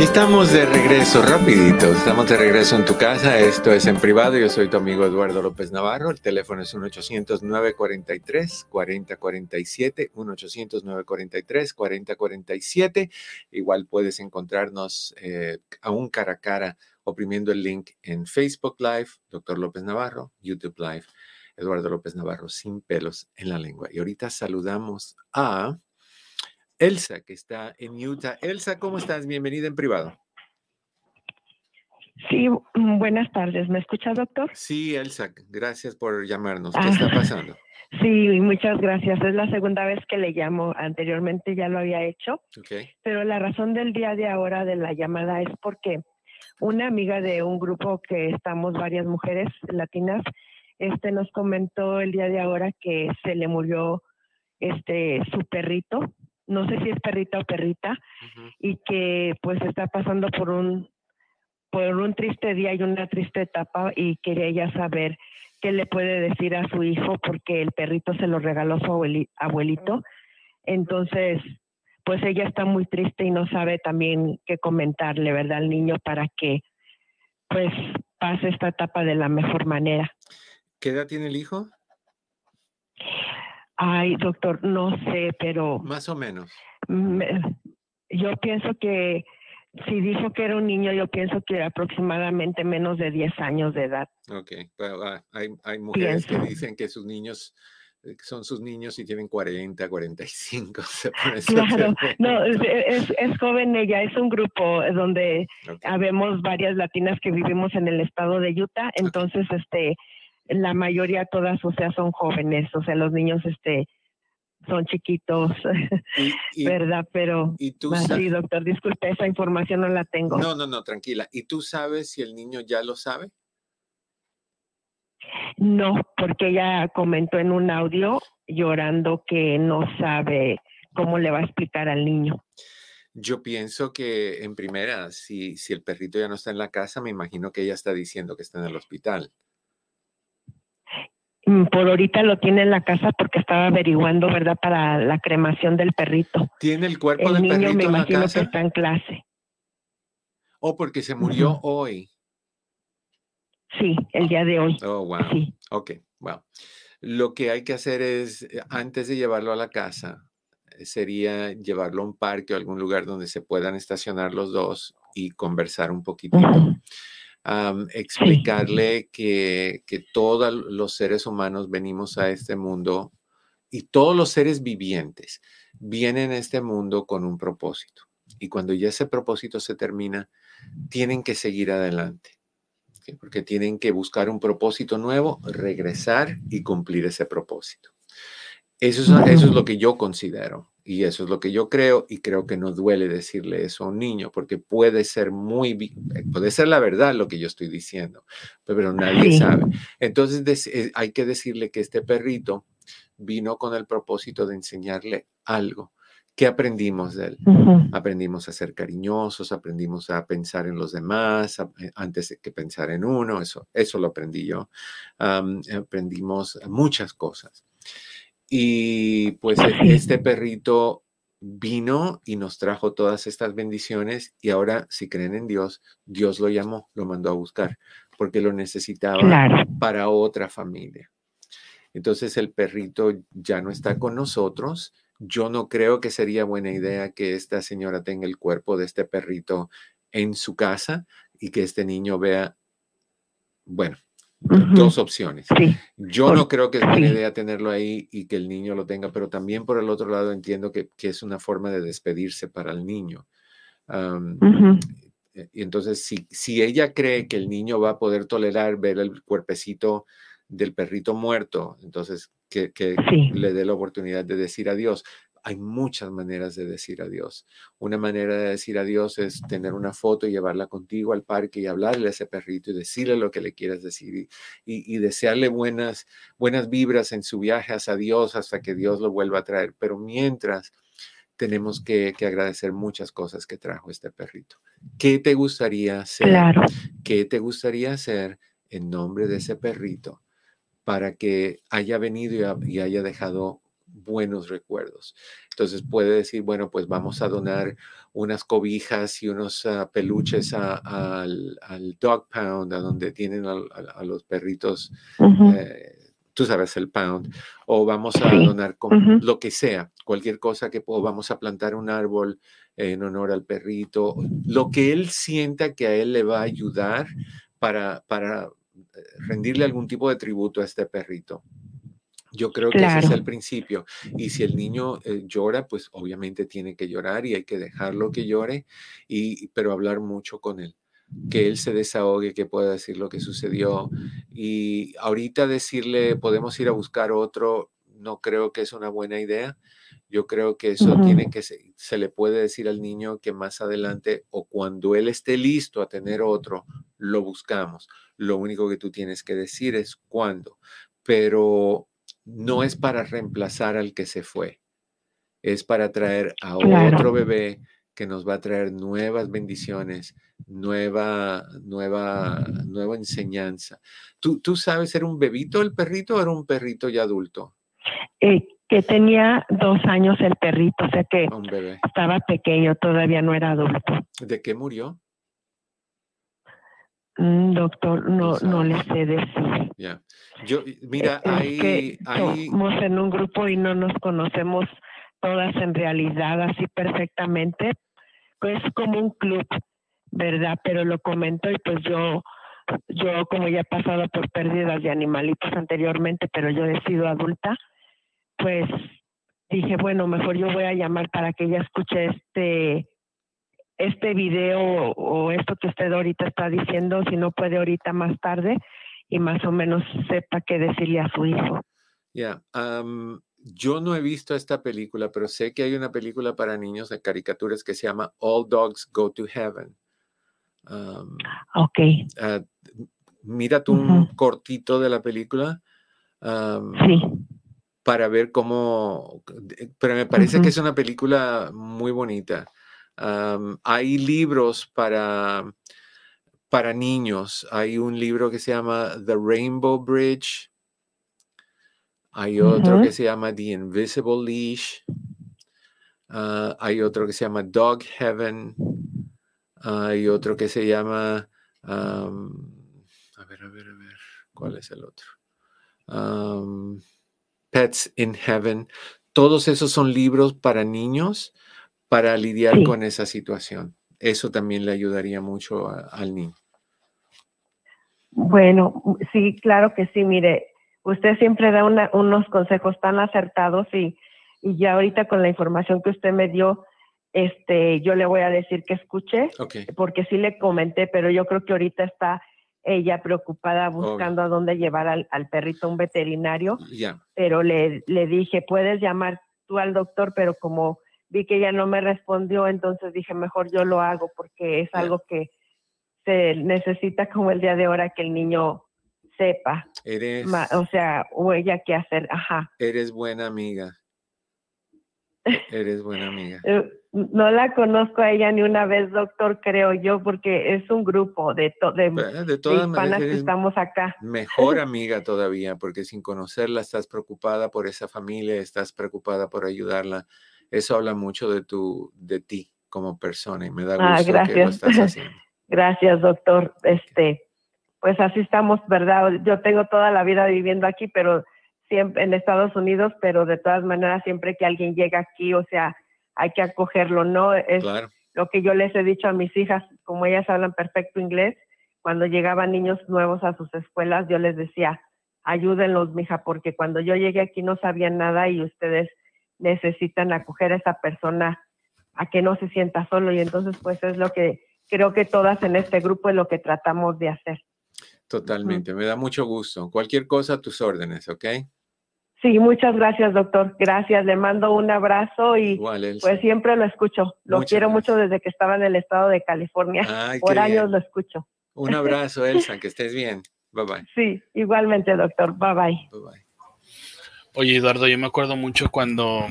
Estamos de regreso, rapidito, estamos de regreso en tu casa, esto es en privado, yo soy tu amigo Eduardo López Navarro, el teléfono es 1-800-943-4047, 1-800-943-4047, igual puedes encontrarnos eh, aún cara a cara oprimiendo el link en Facebook Live, Doctor López Navarro, YouTube Live, Eduardo López Navarro, sin pelos en la lengua. Y ahorita saludamos a... Elsa, que está en Utah. Elsa, ¿cómo estás? Bienvenida en privado. Sí, mm, buenas tardes. ¿Me escucha, doctor? Sí, Elsa, gracias por llamarnos. ¿Qué está ah, pasando? Sí, muchas gracias. Es la segunda vez que le llamo. Anteriormente ya lo había hecho. Pero la razón del día de ahora de la llamada es porque una amiga de un grupo que estamos varias mujeres latinas, este nos comentó el día de ahora que se le murió este su perrito no sé si es perrita o perrita, y que pues está pasando por un, por un triste día y una triste etapa y quería ella saber qué le puede decir a su hijo porque el perrito se lo regaló su abuelito. Entonces, pues ella está muy triste y no sabe también qué comentarle, ¿verdad? Al niño para que pues pase esta etapa de la mejor manera. ¿Qué edad tiene el hijo? Ay, doctor, no sé, pero... Más o menos. yo pienso que si dijo que era un niño, yo pienso que aproximadamente menos de 10 años de edad. Ok, ah, hay, hay, mujeres que dicen que sus niños eh, son sus niños y tienen 40, 45. claro, no, es, es, joven ella, es un grupo donde habemos varias latinas que vivimos en el estado de Utah, entonces este la mayoría todas, o sea, son jóvenes, o sea, los niños, este, son chiquitos, ¿verdad? Pero ¿y tú sí, doctor, disculpe, esa información no la tengo. No, no, no, tranquila. ¿Y tú sabes si el niño ya lo sabe? No, porque ella comentó en un audio llorando que no sabe cómo le va a explicar al niño. Yo pienso que en primera, si, si el perrito ya no está en la casa, me imagino que ella está diciendo que está en el hospital. Mm, por ahorita lo tiene en la casa porque estaba averiguando, ¿verdad? Para la cremación del perrito. ¿Tiene el cuerpo el del niño perrito me en imagino la casa? que está en clase. Oh, porque se murió hoy. Sí, el día de hoy. Oh, wow. Sí. Ok, wow. Lo que hay que hacer es, eh, antes de llevarlo a la casa, eh, sería llevarlo a un parque o algún lugar donde se puedan estacionar los dos y conversar un poquitito. Explicarle que, que todos los seres humanos venimos a este mundo y todos los seres vivientes vienen a este mundo con un propósito. Y cuando ya ese propósito se termina, tienen que seguir adelante porque tienen que buscar un propósito nuevo, regresar y cumplir ese propósito. Eso es, eso es lo que yo considero y eso es lo que yo creo y creo que no duele decirle eso a un niño porque puede ser muy, puede ser la verdad lo que yo estoy diciendo, pero nadie sabe. Entonces eh, hay que decirle que este perrito vino con el propósito de enseñarle algo ¿Qué aprendimos de él? Aprendimos a ser cariñosos, aprendimos a pensar en los demás eh, antes de que pensar en uno, eso, eso lo aprendí yo. aprendimos muchas cosas. Y pues e, este perrito vino y nos trajo todas estas bendiciones y ahora, si creen en Dios, Dios lo llamó, lo mandó a buscar, porque lo necesitaba para otra familia. Entonces el perrito ya no está con nosotros, yo no creo que sería buena idea que esta señora tenga el cuerpo de este perrito en su casa y que este niño vea, bueno, dos opciones. Yo no creo que es buena idea tenerlo ahí y que el niño lo tenga, pero también por el otro lado entiendo que, es una forma de despedirse para el niño. Y entonces, si, si ella cree que el niño va a poder tolerar ver el cuerpecito del perrito muerto, entonces que, le dé la oportunidad de decir adiós. Hay muchas maneras de decir adiós. Una manera de decir adiós es tener una foto y llevarla contigo al parque y hablarle a ese perrito y decirle lo que le quieras decir y, desearle buenas, buenas vibras en su viaje hacia Dios hasta que Dios lo vuelva a traer. Pero mientras tenemos que, agradecer muchas cosas que trajo este perrito. ¿Qué te gustaría hacer? ¿Qué te gustaría hacer en nombre de ese perrito? para que haya venido y, haya dejado buenos recuerdos. Entonces puede decir, bueno, pues vamos a donar unas cobijas y unos ah, peluches al, dog pound, a donde tienen a, los perritos, eh, tú sabes, el pound, o vamos a donar lo que sea, cualquier cosa que, o vamos a plantar un árbol en honor al perrito, lo que él sienta que a él le va a ayudar para, para rendirle algún tipo de tributo a este perrito. Yo creo que ese es el principio. Y si el niño eh, llora, pues obviamente tiene que llorar y hay que dejarlo que llore, y, pero hablar mucho con él. Que él se desahogue, que pueda decir lo que sucedió. Y ahorita decirle, podemos ir a buscar otro, no creo que es una buena idea. Yo creo que eso tiene que, se, se, le puede decir al niño que más adelante o cuando él esté listo a tener otro, lo buscamos. Lo único que tú tienes que decir es cuándo, pero no es para reemplazar al que se fue, es para traer a otro bebé que nos va a traer nuevas bendiciones, nueva, nueva, nueva enseñanza. ¿Tú, ¿Tú sabes, era un bebito el perrito o era un perrito ya adulto? Eh, que tenía dos años el perrito, o sea que estaba pequeño, todavía no era adulto. ¿De qué murió? Mm, doctor, no, no le sé decir. Ya. Yo, mira, ahí, somos en un grupo y no nos conocemos todas en realidad así perfectamente. Pues como un club, ¿verdad? Pero lo comento y pues yo, yo como ya he pasado por pérdidas de animalitos anteriormente, pero yo he sido adulta, pues dije, bueno, mejor yo voy a llamar para que ella escuche este este video o esto que usted ahorita está diciendo, si no puede ahorita más tarde y más o menos sepa qué decirle a su hijo. Ya, yo no he visto esta película, pero sé que hay una película para niños de caricaturas que se llama All Dogs Go to Heaven. ok. Uh, mira tú un cortito de la película. sí. Para ver cómo, pero me parece que es una película muy bonita hay libros para, para niños. Hay un libro que se llama The Rainbow Bridge. Hay otro que se llama The Invisible Leash. Ah, hay otro que se llama Dog Heaven. Hay otro que se llama, a ver, a ver, a ver, ¿cuál es el otro? Pets in Heaven. Todos esos son libros para niños para lidiar con esa situación. Eso también le ayudaría mucho al niño. Bueno, sí, claro que sí. Mire, usted siempre da unos consejos tan acertados y, y, ya ahorita con la información que usted me dio, este, yo le voy a decir que escuche, porque sí le comenté, pero yo creo que ahorita está ella preocupada buscando a dónde llevar al, perrito a un veterinario. Pero le, le dije, puedes llamar tú al doctor, pero como vi que ella no me respondió, entonces dije, mejor yo lo hago porque es algo que se necesita como el día de ahora que el niño sepa. Eres. o sea, o ella qué hacer, ajá. Eres buena amiga. Eres buena amiga. Eh, no la conozco a ella ni una vez, doctor, creo yo, porque es un grupo de, de, de, todas hispanas que estamos acá. Mejor amiga todavía, porque sin conocerla estás preocupada por esa familia, estás preocupada por ayudarla. Eso habla mucho de tu, de ti como persona y me da ah, gusto que lo estás haciendo. Gracias, doctor. Este, pues así estamos, ¿verdad? Yo tengo toda la vida viviendo aquí, pero siempre en Estados Unidos, pero de todas maneras siempre que alguien llega aquí, o sea, hay que acogerlo, ¿no? Es lo que yo les he dicho a mis hijas, como ellas hablan perfecto inglés, cuando llegaban niños nuevos a sus escuelas, yo les decía, ayúdenlos, mija, porque cuando yo llegué aquí no sabían nada y ustedes necesitan acoger a esa persona a que no se sienta solo y entonces pues es lo que creo que todas en este grupo es lo que tratamos de hacer. Totalmente, me da mucho gusto. Cualquier cosa a tus órdenes, ¿ok? Sí, muchas gracias, doctor. Gracias, le mando un abrazo y pues siempre lo escucho. Lo quiero mucho desde que estaba en el estado de California. Por años lo escucho. Un abrazo, Elsa, que estés bien. Bye bye. Sí, igualmente, doctor. Bye bye. Bye bye. Oye, Eduardo, yo me acuerdo mucho cuando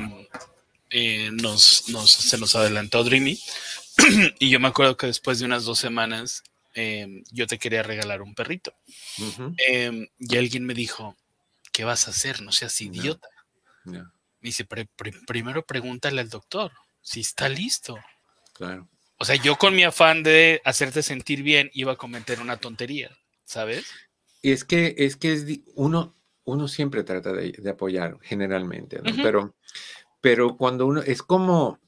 eh, nos, se nos adelantó Dreamy y yo me acuerdo que después de unas dos semanas em, yo te quería regalar un perrito. Em, y alguien me dijo, ¿qué vas a hacer? No seas idiota. Me dice, primero pregúntale al doctor si está listo. Claro. O sea, yo con mi afán de hacerte sentir bien iba a cometer una tontería, ¿sabes? Y es que es que es uno uno siempre trata de, apoyar generalmente, pero pero cuando uno es como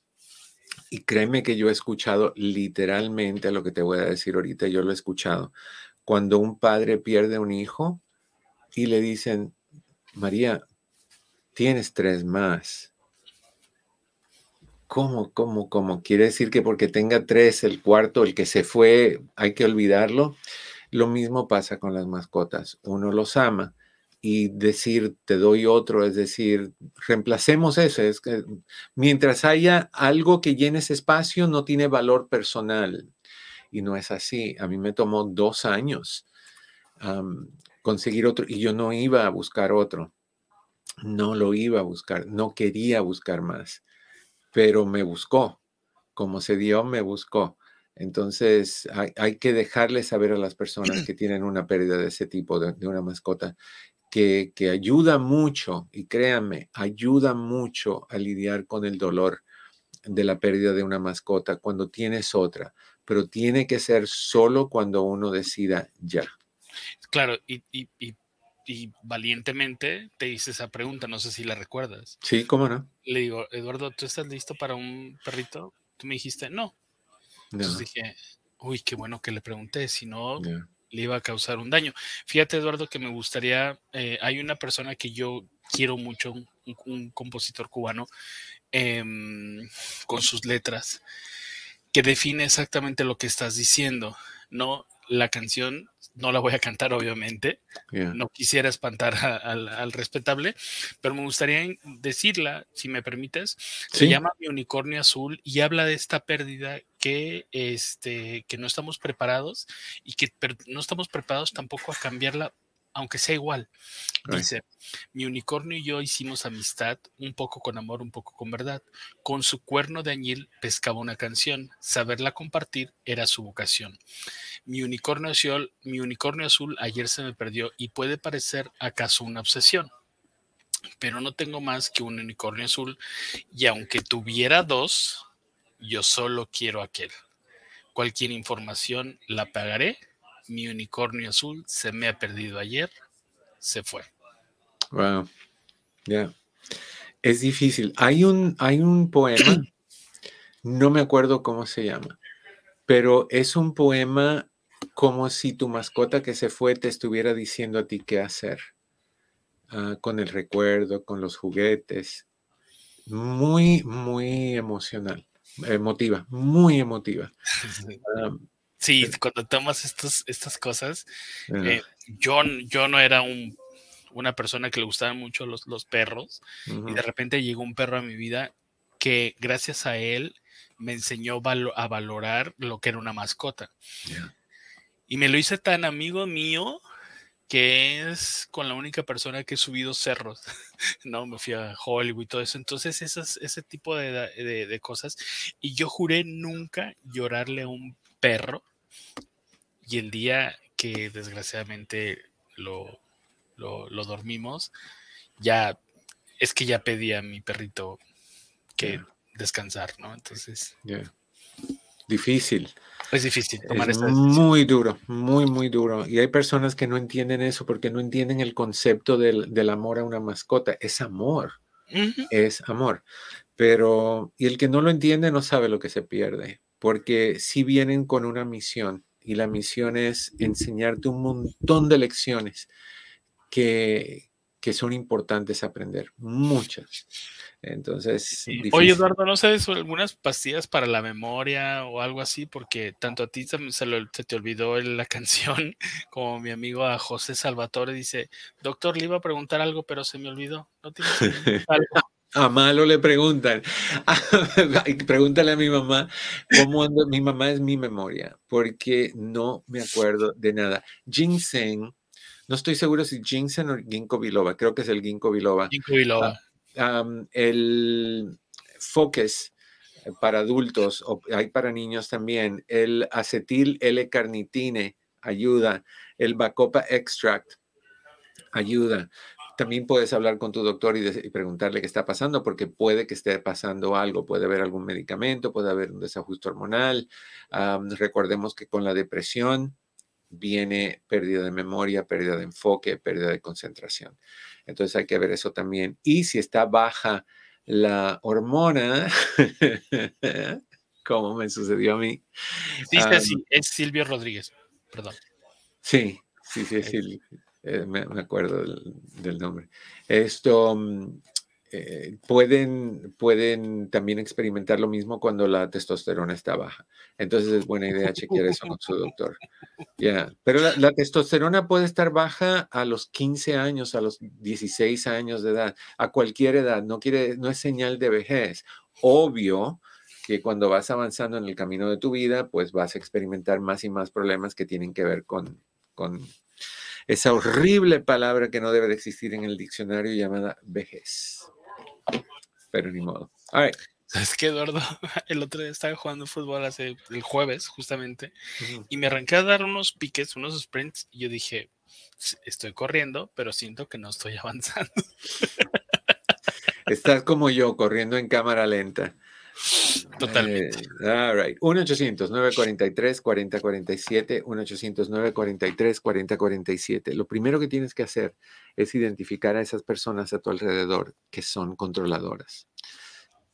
y créeme que yo he escuchado literalmente lo que te voy a decir ahorita, yo lo he escuchado. Cuando un padre pierde un hijo y le dicen, María, tienes tres más. ¿Cómo, cómo, cómo? ¿Quiere decir que porque tenga tres, el cuarto, el que se fue, hay que olvidarlo? Lo mismo pasa con las mascotas. Uno los ama, y decir te doy otro, es decir, reemplacemos eso. Es que mientras haya algo que llene ese espacio, no tiene valor personal. Y no es así. A mí me tomó dos años conseguir otro y yo no iba a buscar otro. No lo iba a buscar, no quería buscar más, pero me buscó. Como se dio, me buscó. Entonces, hay, que dejarle saber a las personas que tienen una pérdida de ese tipo, de una mascota, que, ayuda mucho, y créanme, ayuda mucho a lidiar con el dolor de la pérdida de una mascota cuando tienes otra, pero tiene que ser solo cuando uno decida ya. Claro, y, valientemente te hice esa pregunta, no sé si la recuerdas. Sí, cómo no. Le digo, Eduardo, ¿tú estás listo para un perrito? Tú me dijiste, no. Entonces dije, uy, qué bueno que le pregunté, si no, le iba a causar un daño. Fíjate, Eduardo, que me gustaría, eh, hay una persona que yo quiero mucho, un, compositor cubano, em, con sus letras, que define exactamente lo que estás diciendo, ¿no? La canción no la voy a cantar, obviamente. No quisiera espantar al respetable, pero me gustaría decirla, si me permites. Se llama Mi Unicornio Azul y habla de esta pérdida que, este, que no estamos preparados y que no estamos preparados tampoco a cambiarla aunque sea igual. Dice, mi unicornio y yo hicimos amistad, un poco con amor, un poco con verdad. Con su cuerno de añil pescaba una canción, saberla compartir era su vocación. Mi unicornio azul, mi unicornio azul ayer se me perdió y puede parecer acaso una obsesión. Pero no tengo más que un unicornio azul y aunque tuviera dos, yo solo quiero aquel. cualquier información la pagaré. Mi unicornio azul se me ha perdido ayer, se fue. Wow. Ya. Es difícil. Hay un, hay un poema, no me acuerdo cómo se llama, pero es un poema como si tu mascota que se fue te estuviera diciendo a ti qué hacer, ah, con el recuerdo, con los juguetes. Muy, muy emocional, emotiva, muy emotiva. sí, cuando tomas estos, estas cosas, eh, yo, yo no era un, una persona que le gustaban mucho los, los perros y de repente llegó un perro a mi vida que gracias a él me enseñó a valorar lo que era una mascota. Y me lo hice tan amigo mío que es con la única persona que he subido cerros, ¿no? Me fui a Hollywood y todo eso. Entonces, esas, ese tipo de, de, cosas. Y yo juré nunca llorarle a un perro. Y el día que desgraciadamente lo, lo, dormimos, ya es que ya pedí a mi perrito que descansar, ¿no? Entonces. Difícil. Es difícil tomar es Muy duro, muy, muy duro. Y hay personas que no entienden eso porque no entienden el concepto del, amor a una mascota. Es amor. Es amor. Pero, y el que no lo entiende no sabe lo que se pierde. Porque si vienen con una misión y la misión es enseñarte un montón de lecciones que, que son importantes aprender. Muchas. Entonces, oye Eduardo, ¿no sabes algunas pastillas para la memoria o algo así? Porque tanto a ti se, se te olvidó la canción como mi amigo a José Salvatore dice, doctor, le iba a preguntar algo, pero se me olvidó. ¿No tienes A malo le preguntan. Pregúntale a mi mamá cómo ando. Mi mamá es mi memoria, porque no me acuerdo de nada. Ginseng, no estoy seguro si ginseng o ginkgo biloba, creo que es el ginkgo biloba. Ginkgo biloba. Ah, el Focus para adultos, o hay para niños también, el acetil L-carnitine ayuda, el Bacopa Extract ayuda. También puedes hablar con tu doctor y, preguntarle qué está pasando, porque puede que esté pasando algo, puede haber algún medicamento, puede haber un desajuste hormonal. recordemos que con la depresión viene pérdida de memoria, pérdida de enfoque, pérdida de concentración. Entonces hay que ver eso también. Y si está baja la hormona, como me sucedió a mí. Sí, es Silvio Rodríguez, perdón. Sí, sí, sí, sí, eh, me, acuerdo del, nombre. Esto, mm, eh, pueden, pueden también experimentar lo mismo cuando la testosterona está baja. Entonces es buena idea chequear eso con su doctor. Ya, Pero la, testosterona puede estar baja a los 15 años, a los 16 años de edad, a cualquier edad. No, quiere, no es señal de vejez. Obvio que cuando vas avanzando en el camino de tu vida, pues vas a experimentar más y más problemas que tienen que ver con, con esa horrible palabra que no debe de existir en el diccionario llamada vejez pero ni modo. ¿Sabes qué, Eduardo? El otro día estaba jugando fútbol hace el jueves, justamente, y me arranqué a dar unos piques, unos sprints, y yo dije, estoy corriendo, pero siento que no estoy avanzando. Estás como yo, corriendo en cámara lenta. Totalmente. Eh, all right. 1-800-943-4047, 1-800-943-4047. Lo primero que tienes que hacer es identificar a esas personas a tu alrededor que son controladoras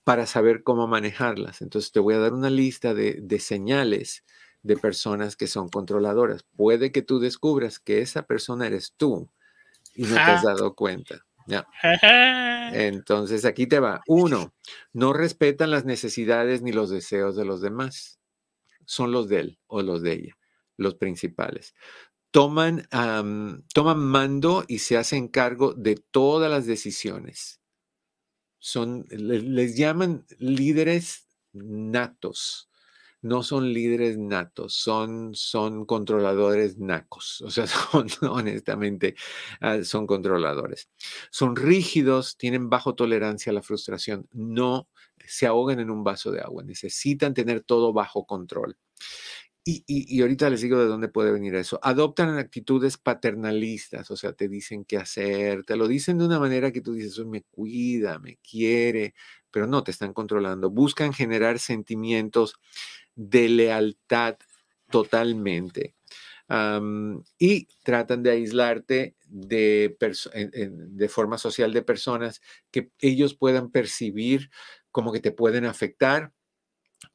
para saber cómo manejarlas. Entonces te voy a dar una lista de, de señales de personas que son controladoras. Puede que tú descubras que esa persona eres tú y no te has dado cuenta. Entonces aquí te va. Uno, no respetan las necesidades ni los deseos de los demás. Son los de él o los de ella, los principales. Toman, toman mando y se hacen cargo de todas las decisiones. Son, les llaman líderes natos no son líderes natos, son, son controladores nacos, o sea, son honestamente, ah, son controladores. Son rígidos, tienen bajo tolerancia a la frustración, no se ahogan en un vaso de agua, necesitan tener todo bajo control. Y, y, ahorita les digo de dónde puede venir eso. Adoptan actitudes paternalistas, o sea, te dicen qué hacer, te lo dicen de una manera que tú dices, me cuida, me quiere, pero no te están controlando. Buscan generar sentimientos de lealtad totalmente. y tratan de aislarte de, de forma social de personas que ellos puedan percibir como que te pueden afectar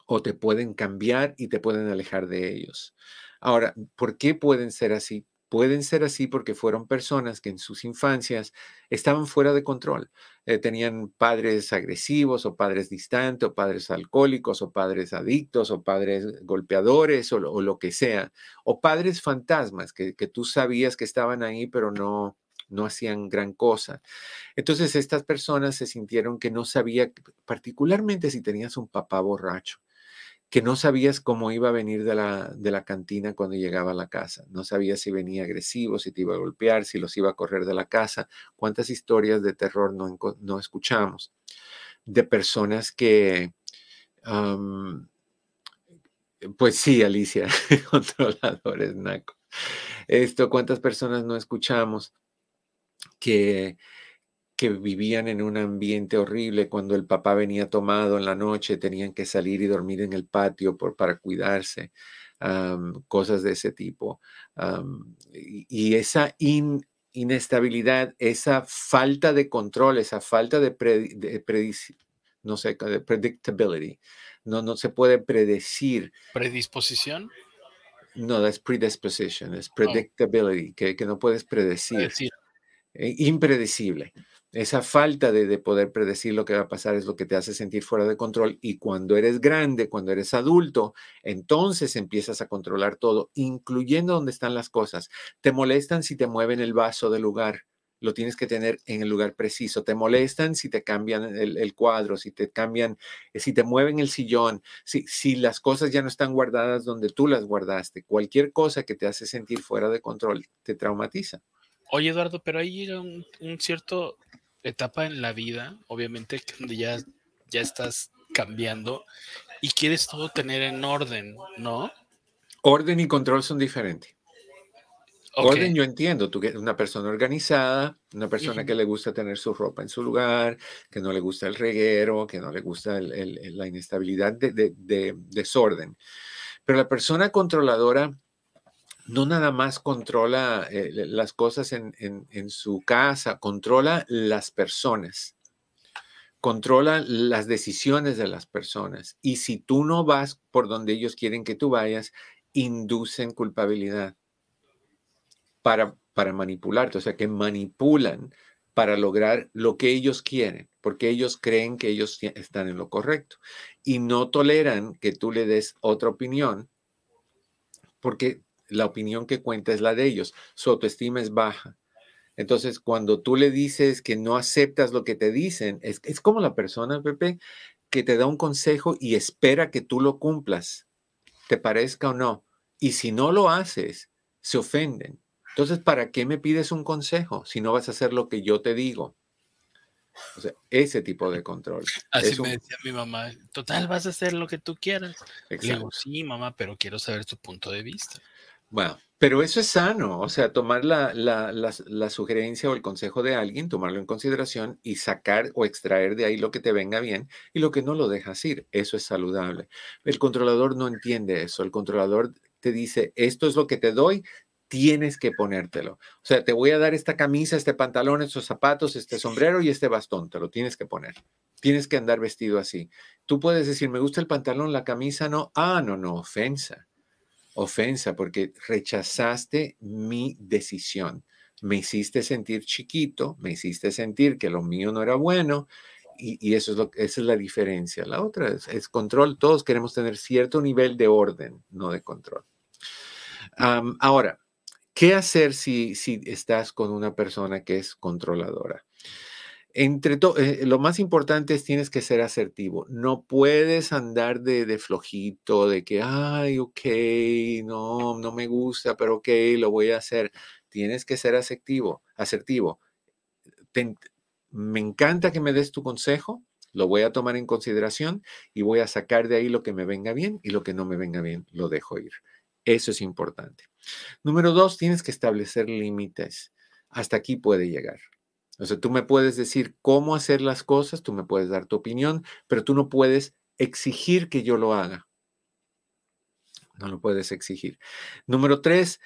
o te pueden cambiar y te pueden alejar de ellos. Ahora, ¿por qué pueden ser así? Pueden ser así porque fueron personas que en sus infancias estaban fuera de control. Eh, tenían padres agresivos o padres distantes o padres alcohólicos o padres adictos o padres golpeadores o, lo que sea. O padres fantasmas que, que tú sabías que estaban ahí pero no, no hacían gran cosa. Entonces estas personas se sintieron que no sabía, particularmente si tenías un papá borracho que no sabías cómo iba a venir de la, de la cantina cuando llegaba a la casa. No sabías si venía agresivo, si te iba a golpear, si los iba a correr de la casa. ¿Cuántas historias de terror no, no escuchamos? De personas que... pues sí, Alicia, controladores, Naco. Esto, ¿cuántas personas no escuchamos que que vivían en un ambiente horrible cuando el papá venía tomado en la noche, tenían que salir y dormir en el patio por, para cuidarse, cosas de ese tipo. y, esa inestabilidad, esa falta de control, esa falta de, no sé, de predictability, no, no se puede predecir. ¿Predisposición? No, es predisposition, es oh. predictability, que, que, no puedes predecir. Eh, impredecible. Esa falta de, poder predecir lo que va a pasar es lo que te hace sentir fuera de control y cuando eres grande, cuando eres adulto, entonces empiezas a controlar todo, incluyendo dónde están las cosas. Te molestan si te mueven el vaso del lugar, lo tienes que tener en el lugar preciso. Te molestan si te cambian el, cuadro, si te cambian, eh, si te mueven el sillón, si, si las cosas ya no están guardadas donde tú las guardaste. Cualquier cosa que te hace sentir fuera de control te traumatiza. Oye, Eduardo, pero ahí llega un, cierto etapa en la vida, obviamente, donde ya, ya estás cambiando y quieres todo tener en orden, ¿no? Orden y control son diferentes. Orden yo entiendo, tú eres una persona organizada, una persona que le gusta tener su ropa en su lugar, que no le gusta el reguero, que no le gusta la inestabilidad de, de, desorden. Pero la persona controladora no nada más controla eh, las cosas en, su casa, controla las personas, controla las decisiones de las personas. Y si tú no vas por donde ellos quieren que tú vayas, inducen culpabilidad para, para manipularte, o sea, que manipulan para lograr lo que ellos quieren, porque ellos creen que ellos están en lo correcto y no toleran que tú le des otra opinión, porque la opinión que cuenta es la de ellos. Su autoestima es baja. Entonces, cuando tú le dices que no aceptas lo que te dicen, es, es como la persona, Pepe, que te da un consejo y espera que tú lo cumplas, te parezca o no. Y si no lo haces, se ofenden. Entonces, ¿para qué me pides un consejo si no vas a hacer lo que yo te digo? O sea, ese tipo de control. Así me decía mi mamá, total, vas a hacer lo que tú quieras. Digo, sí, mamá, pero quiero saber tu punto de vista. Bueno, pero eso es sano, o sea, tomar la, la, sugerencia o el consejo de alguien, tomarlo en consideración y sacar o extraer de ahí lo que te venga bien y lo que no lo dejas ir. Eso es saludable. El controlador no entiende eso. El controlador te dice, esto es lo que te doy, tienes que ponértelo. O sea, te voy a dar esta camisa, este pantalón, estos zapatos, este sombrero y este bastón, te lo tienes que poner. Tienes que andar vestido así. Tú puedes decir, me gusta el pantalón, la camisa no. Ah, no, no, ofensa ofensa porque rechazaste mi decisión. Me hiciste sentir chiquito, me hiciste sentir que lo mío no era bueno y, eso es lo, esa es la diferencia. La otra es, control. Todos queremos tener cierto nivel de orden, no de control. ahora, ¿qué hacer si, si estás con una persona que es controladora? Entre eh, lo más importante es tienes que ser asertivo. No puedes andar de, flojito, de que, ay, ok, no, no me gusta, pero ok, lo voy a hacer. Tienes que ser asertivo, asertivo. me encanta que me des tu consejo, lo voy a tomar en consideración y voy a sacar de ahí lo que me venga bien y lo que no me venga bien, lo dejo ir. Eso es importante. Número dos, tienes que establecer límites. Hasta aquí puede llegar. Sea, tú me puedes decir cómo hacer las cosas, tú me puedes dar tu opinión, pero tú no puedes exigir que yo lo haga. No lo puedes exigir. Número tres,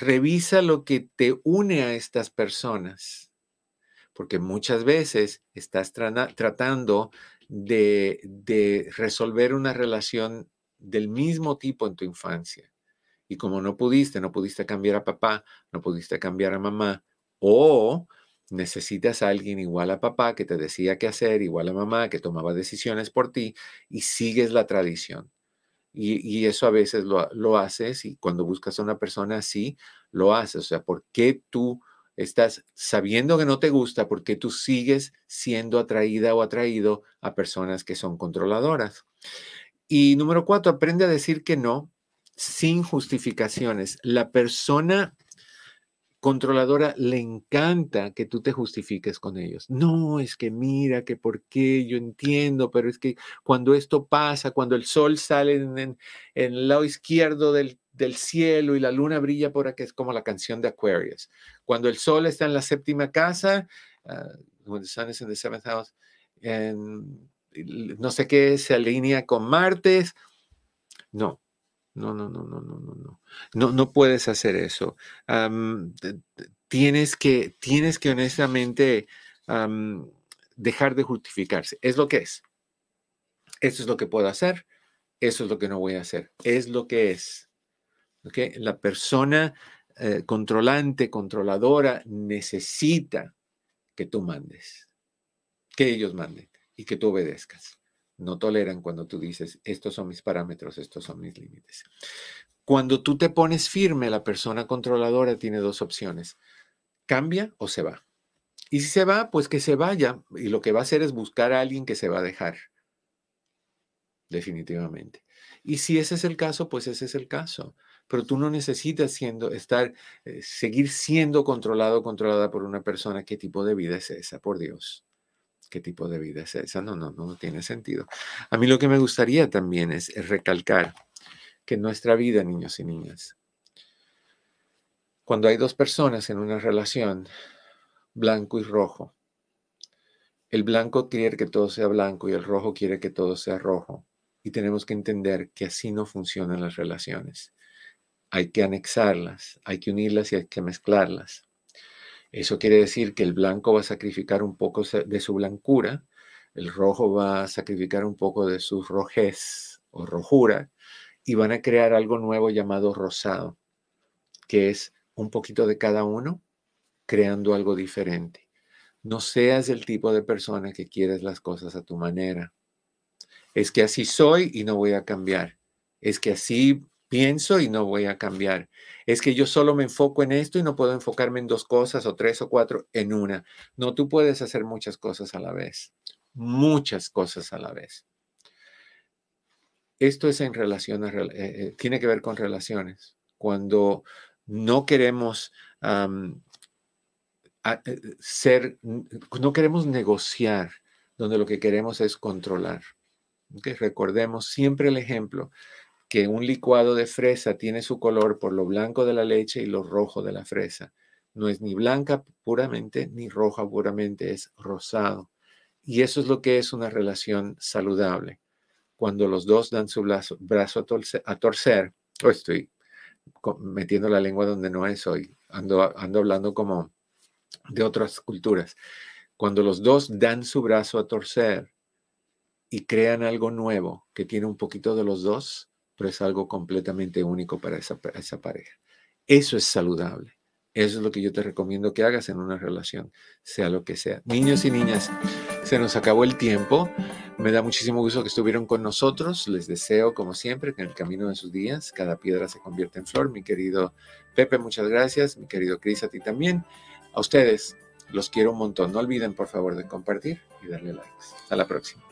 revisa lo que te une a estas personas, porque muchas veces estás tratando de, de resolver una relación del mismo tipo en tu infancia. Y como no pudiste, no pudiste cambiar a papá, no pudiste cambiar a mamá, o necesitas a alguien igual a papá que te decía qué hacer, igual a mamá que tomaba decisiones por ti y sigues la tradición. Y, eso a veces lo, lo, haces y cuando buscas a una persona así, lo haces. O sea, ¿por qué tú estás sabiendo que no te gusta? ¿Por qué tú sigues siendo atraída o atraído a personas que son controladoras? Y número cuatro, aprende a decir que no sin justificaciones. La persona controladora le encanta que tú te justifiques con ellos. No, es que mira, que por qué, yo entiendo, pero es que cuando esto pasa, cuando el sol sale en, el lado izquierdo del, cielo y la luna brilla por aquí, es como la canción de Aquarius. Cuando el sol está en la séptima casa, uh, the sun is in the seventh house, no sé qué, se alinea con Martes. No, no, no, no, no, no, no, no. No, no puedes hacer eso. tienes, que, tienes que honestamente dejar de justificarse. Es lo que es. Eso es lo que puedo hacer. Eso es lo que no voy a hacer. Es lo que es. ¿Okay? La persona eh, controlante, controladora, necesita que tú mandes. Que ellos manden y que tú obedezcas no toleran cuando tú dices, estos son mis parámetros, estos son mis límites. Cuando tú te pones firme, la persona controladora tiene dos opciones, cambia o se va. Y si se va, pues que se vaya. Y lo que va a hacer es buscar a alguien que se va a dejar. Definitivamente. Y si ese es el caso, pues ese es el caso. Pero tú no necesitas siendo, estar, eh, seguir siendo controlado o controlada por una persona. ¿Qué tipo de vida es esa? Por Dios qué tipo de vida es esa. No, no, no, tiene sentido. A mí lo que me gustaría también es, recalcar que nuestra vida, niños y niñas, cuando hay dos personas en una relación, blanco y rojo, el blanco quiere que todo sea blanco y el rojo quiere que todo sea rojo. Y tenemos que entender que así no funcionan las relaciones. Hay que anexarlas, hay que unirlas y hay que mezclarlas. Eso quiere decir que el blanco va a sacrificar un poco de su blancura, el rojo va a sacrificar un poco de su rojez o rojura y van a crear algo nuevo llamado rosado, que es un poquito de cada uno creando algo diferente. No seas el tipo de persona que quieres las cosas a tu manera. Es que así soy y no voy a cambiar. Es que así pienso y no voy a cambiar. Es que yo solo me enfoco en esto y no puedo enfocarme en dos cosas o tres o cuatro en una. No, tú puedes hacer muchas cosas a la vez. Muchas cosas a la vez. Esto es en relación a, eh, eh, tiene que ver con relaciones. Cuando no queremos eh, ser, no queremos negociar, donde lo que queremos es controlar. Recordemos siempre el ejemplo que un licuado de fresa tiene su color por lo blanco de la leche y lo rojo de la fresa. No es ni blanca puramente ni roja puramente, es rosado. Y eso es lo que es una relación saludable. Cuando los dos dan su brazo, a, torcer, estoy metiendo la lengua donde no es hoy, ando, ando hablando como de otras culturas. Cuando los dos dan su brazo a torcer y crean algo nuevo que tiene un poquito de los dos, es algo completamente único para esa, esa pareja. Eso es saludable. Eso es lo que yo te recomiendo que hagas en una relación, sea lo que sea. Niños y niñas, se nos acabó el tiempo. Me da muchísimo gusto que estuvieron con nosotros. Les deseo, como siempre, que en el camino de sus días cada piedra se convierta en flor. Mi querido Pepe, muchas gracias. Mi querido Cris, a ti también. A ustedes, los quiero un montón. No olviden, por favor, de compartir y darle likes. Hasta la próxima.